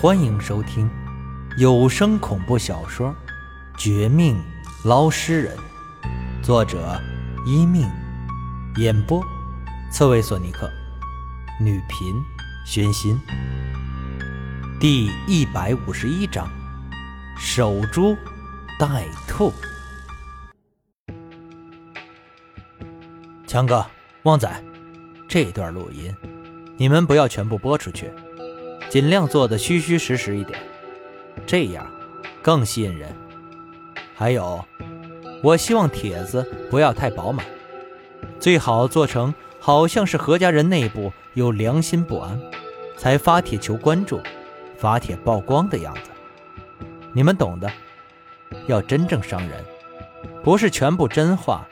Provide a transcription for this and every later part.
欢迎收听有声恐怖小说《绝命捞尸人》，作者一命，演播刺猬索尼克，女频宣心。第一百五十一章：守株待兔。强哥，旺仔，这段录音你们不要全部播出去。尽量做的虚虚实实一点，这样更吸引人。还有，我希望帖子不要太饱满，最好做成好像是何家人内部有良心不安，才发帖求关注、发帖曝光的样子。你们懂的，要真正伤人，不是全部真话，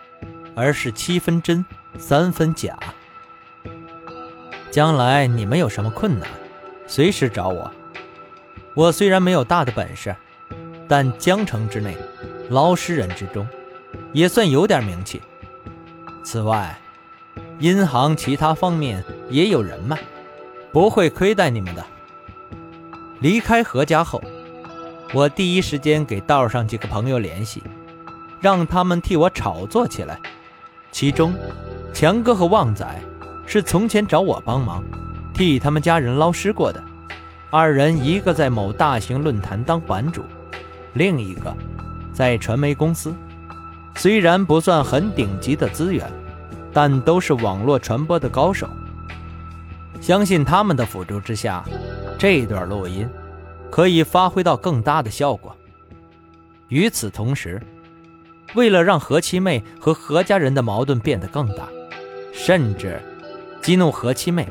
而是七分真，三分假。将来你们有什么困难？随时找我。我虽然没有大的本事，但江城之内，捞尸人之中，也算有点名气。此外，银行其他方面也有人脉，不会亏待你们的。离开何家后，我第一时间给道上几个朋友联系，让他们替我炒作起来。其中，强哥和旺仔是从前找我帮忙。替他们家人捞尸过的二人，一个在某大型论坛当版主，另一个在传媒公司。虽然不算很顶级的资源，但都是网络传播的高手。相信他们的辅助之下，这段录音可以发挥到更大的效果。与此同时，为了让何七妹和何家人的矛盾变得更大，甚至激怒何七妹。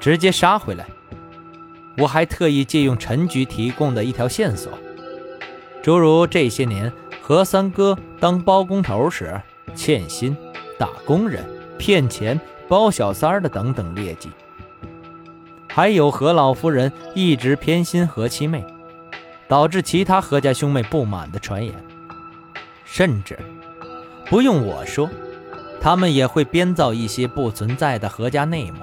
直接杀回来！我还特意借用陈局提供的一条线索，诸如这些年何三哥当包工头时欠薪、打工人、骗钱、包小三儿的等等劣迹，还有何老夫人一直偏心何七妹，导致其他何家兄妹不满的传言，甚至不用我说，他们也会编造一些不存在的何家内幕。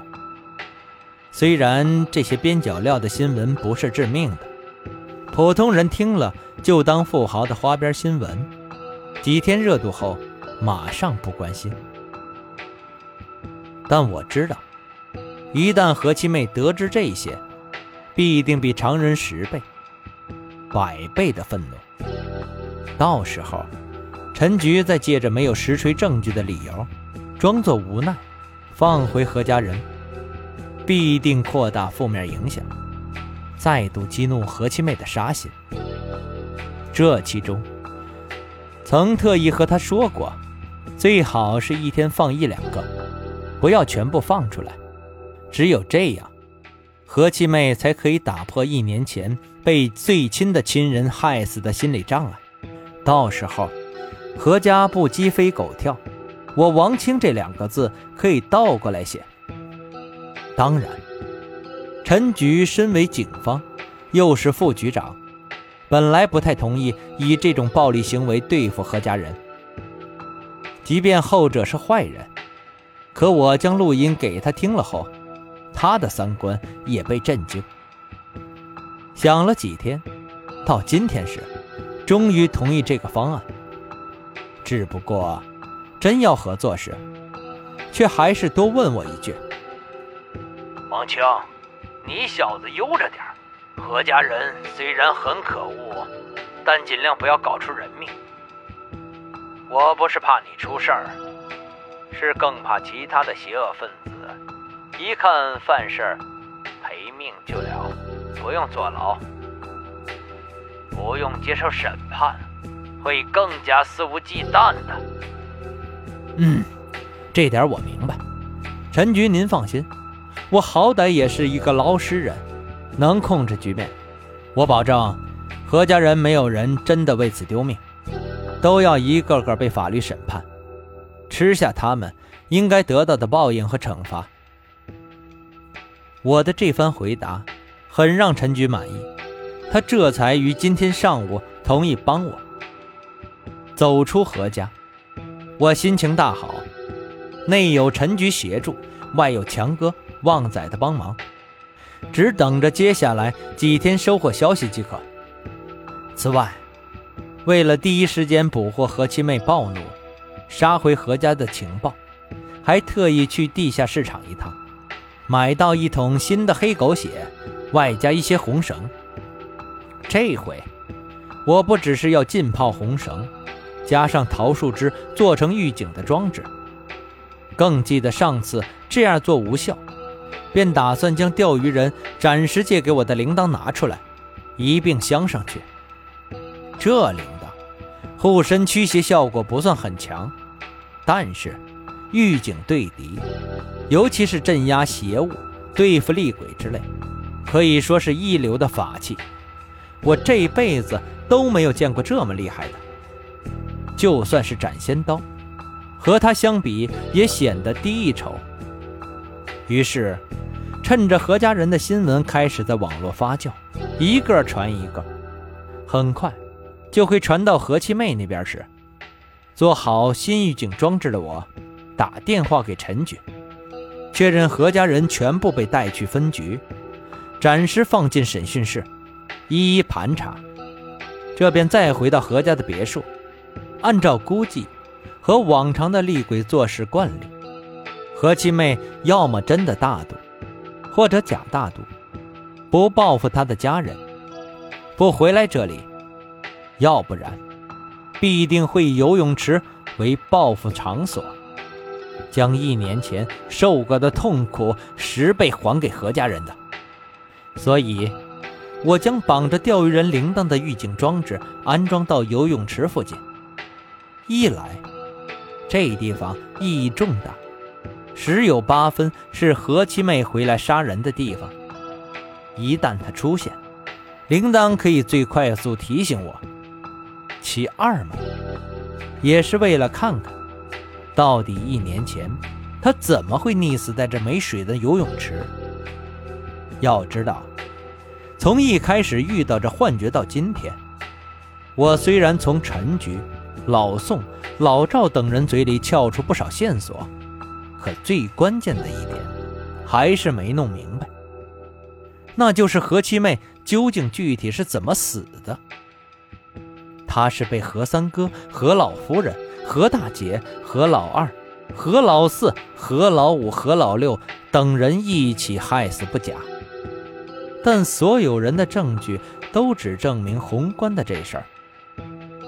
虽然这些边角料的新闻不是致命的，普通人听了就当富豪的花边新闻，几天热度后马上不关心。但我知道，一旦何七妹得知这些，必定比常人十倍、百倍的愤怒。到时候，陈局再借着没有实锤证据的理由，装作无奈，放回何家人。必定扩大负面影响，再度激怒何七妹的杀心。这其中，曾特意和她说过，最好是一天放一两个，不要全部放出来。只有这样，何七妹才可以打破一年前被最亲的亲人害死的心理障碍。到时候，何家不鸡飞狗跳，我王清这两个字可以倒过来写。当然，陈局身为警方，又是副局长，本来不太同意以这种暴力行为对付何家人。即便后者是坏人，可我将录音给他听了后，他的三观也被震惊。想了几天，到今天时，终于同意这个方案。只不过，真要合作时，却还是多问我一句。王清，你小子悠着点何家人虽然很可恶，但尽量不要搞出人命。我不是怕你出事儿，是更怕其他的邪恶分子一看犯事儿，赔命就了，不用坐牢，不用接受审判，会更加肆无忌惮的。嗯，这点我明白。陈局，您放心。我好歹也是一个老实人，能控制局面。我保证，何家人没有人真的为此丢命，都要一个个被法律审判，吃下他们应该得到的报应和惩罚。我的这番回答很让陈局满意，他这才于今天上午同意帮我走出何家。我心情大好，内有陈局协助，外有强哥。旺仔的帮忙，只等着接下来几天收获消息即可。此外，为了第一时间捕获何七妹暴怒、杀回何家的情报，还特意去地下市场一趟，买到一桶新的黑狗血，外加一些红绳。这回，我不只是要浸泡红绳，加上桃树枝做成预警的装置。更记得上次这样做无效，便打算将钓鱼人暂时借给我的铃铛拿出来，一并镶上去。这铃铛护身驱邪效果不算很强，但是预警对敌，尤其是镇压邪物、对付厉鬼之类，可以说是一流的法器。我这辈子都没有见过这么厉害的。就算是斩仙刀，和它相比也显得低一筹。于是，趁着何家人的新闻开始在网络发酵，一个传一个，很快。就会传到何七妹那边时，做好新预警装置的我，打电话给陈局，确认何家人全部被带去分局，暂时放进审讯室，一一盘查。这便再回到何家的别墅，按照估计和往常的厉鬼做事惯例，何七妹要么真的大度，或者假大度，不报复他的家人，不回来这里。要不然，必定会以游泳池为报复场所，将一年前受过的痛苦十倍还给何家人的。所以，我将绑着钓鱼人铃铛的预警装置安装到游泳池附近。一来，这地方意义重大，十有八分是何七妹回来杀人的地方。一旦她出现，铃铛可以最快速提醒我。其二嘛，也是为了看看，到底一年前她怎么会溺死在这没水的游泳池。要知道，从一开始遇到这幻觉到今天，我虽然从陈局、老宋、老赵等人嘴里撬出不少线索，可最关键的一点，还是没弄明白，那就是何七妹究竟具体是怎么死的。她是被何三哥、何老夫人、何大姐、何老二、何老四、何老五、何老六等人一起害死不假，但所有人的证据都只证明宏观的这事儿。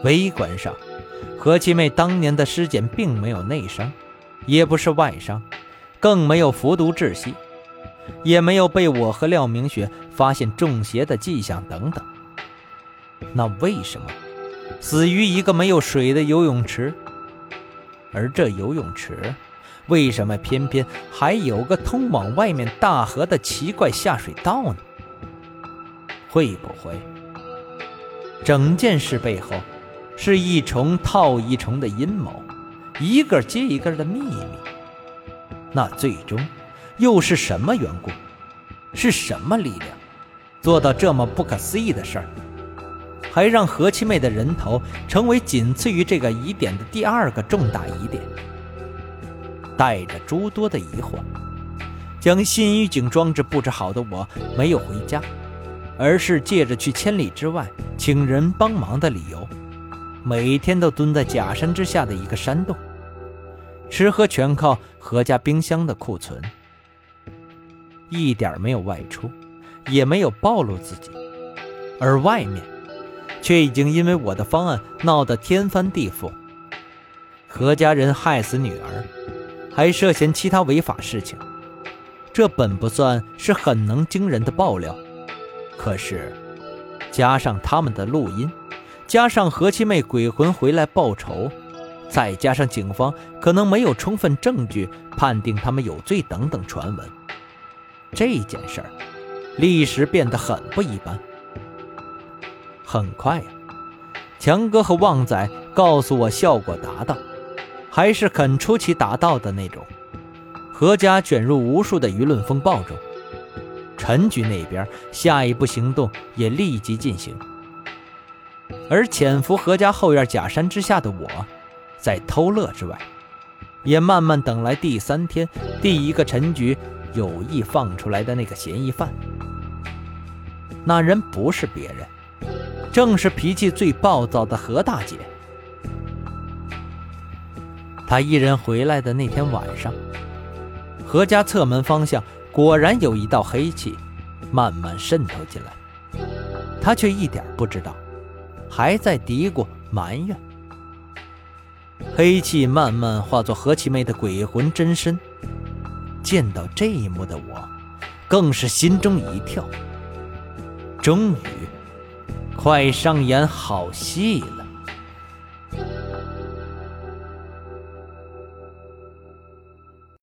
微观上，何七妹当年的尸检并没有内伤，也不是外伤，更没有服毒窒息，也没有被我和廖明雪发现中邪的迹象等等。那为什么？死于一个没有水的游泳池，而这游泳池为什么偏偏还有个通往外面大河的奇怪下水道呢？会不会整件事背后是一重套一重的阴谋，一个接一个的秘密？那最终又是什么缘故？是什么力量做到这么不可思议的事儿？还让何七妹的人头成为仅次于这个疑点的第二个重大疑点。带着诸多的疑惑，将新预警装置布置好的我，没有回家，而是借着去千里之外请人帮忙的理由，每天都蹲在假山之下的一个山洞，吃喝全靠何家冰箱的库存，一点没有外出，也没有暴露自己，而外面。却已经因为我的方案闹得天翻地覆。何家人害死女儿，还涉嫌其他违法事情，这本不算是很能惊人的爆料，可是加上他们的录音，加上何七妹鬼魂回来报仇，再加上警方可能没有充分证据判定他们有罪等等传闻，这件事儿立时变得很不一般。很快呀，强哥和旺仔告诉我效果达到，还是肯出奇达到的那种。何家卷入无数的舆论风暴中，陈局那边下一步行动也立即进行。而潜伏何家后院假山之下的我，在偷乐之外，也慢慢等来第三天第一个陈局有意放出来的那个嫌疑犯。那人不是别人，正是脾气最暴躁的何大姐。他一人回来的那天晚上，何家侧门方向果然有一道黑气，慢慢渗透进来。他却一点不知道，还在嘀咕埋怨。黑气慢慢化作何其妹的鬼魂真身，见到这一幕的我，更是心中一跳。终于，快上演好戏了。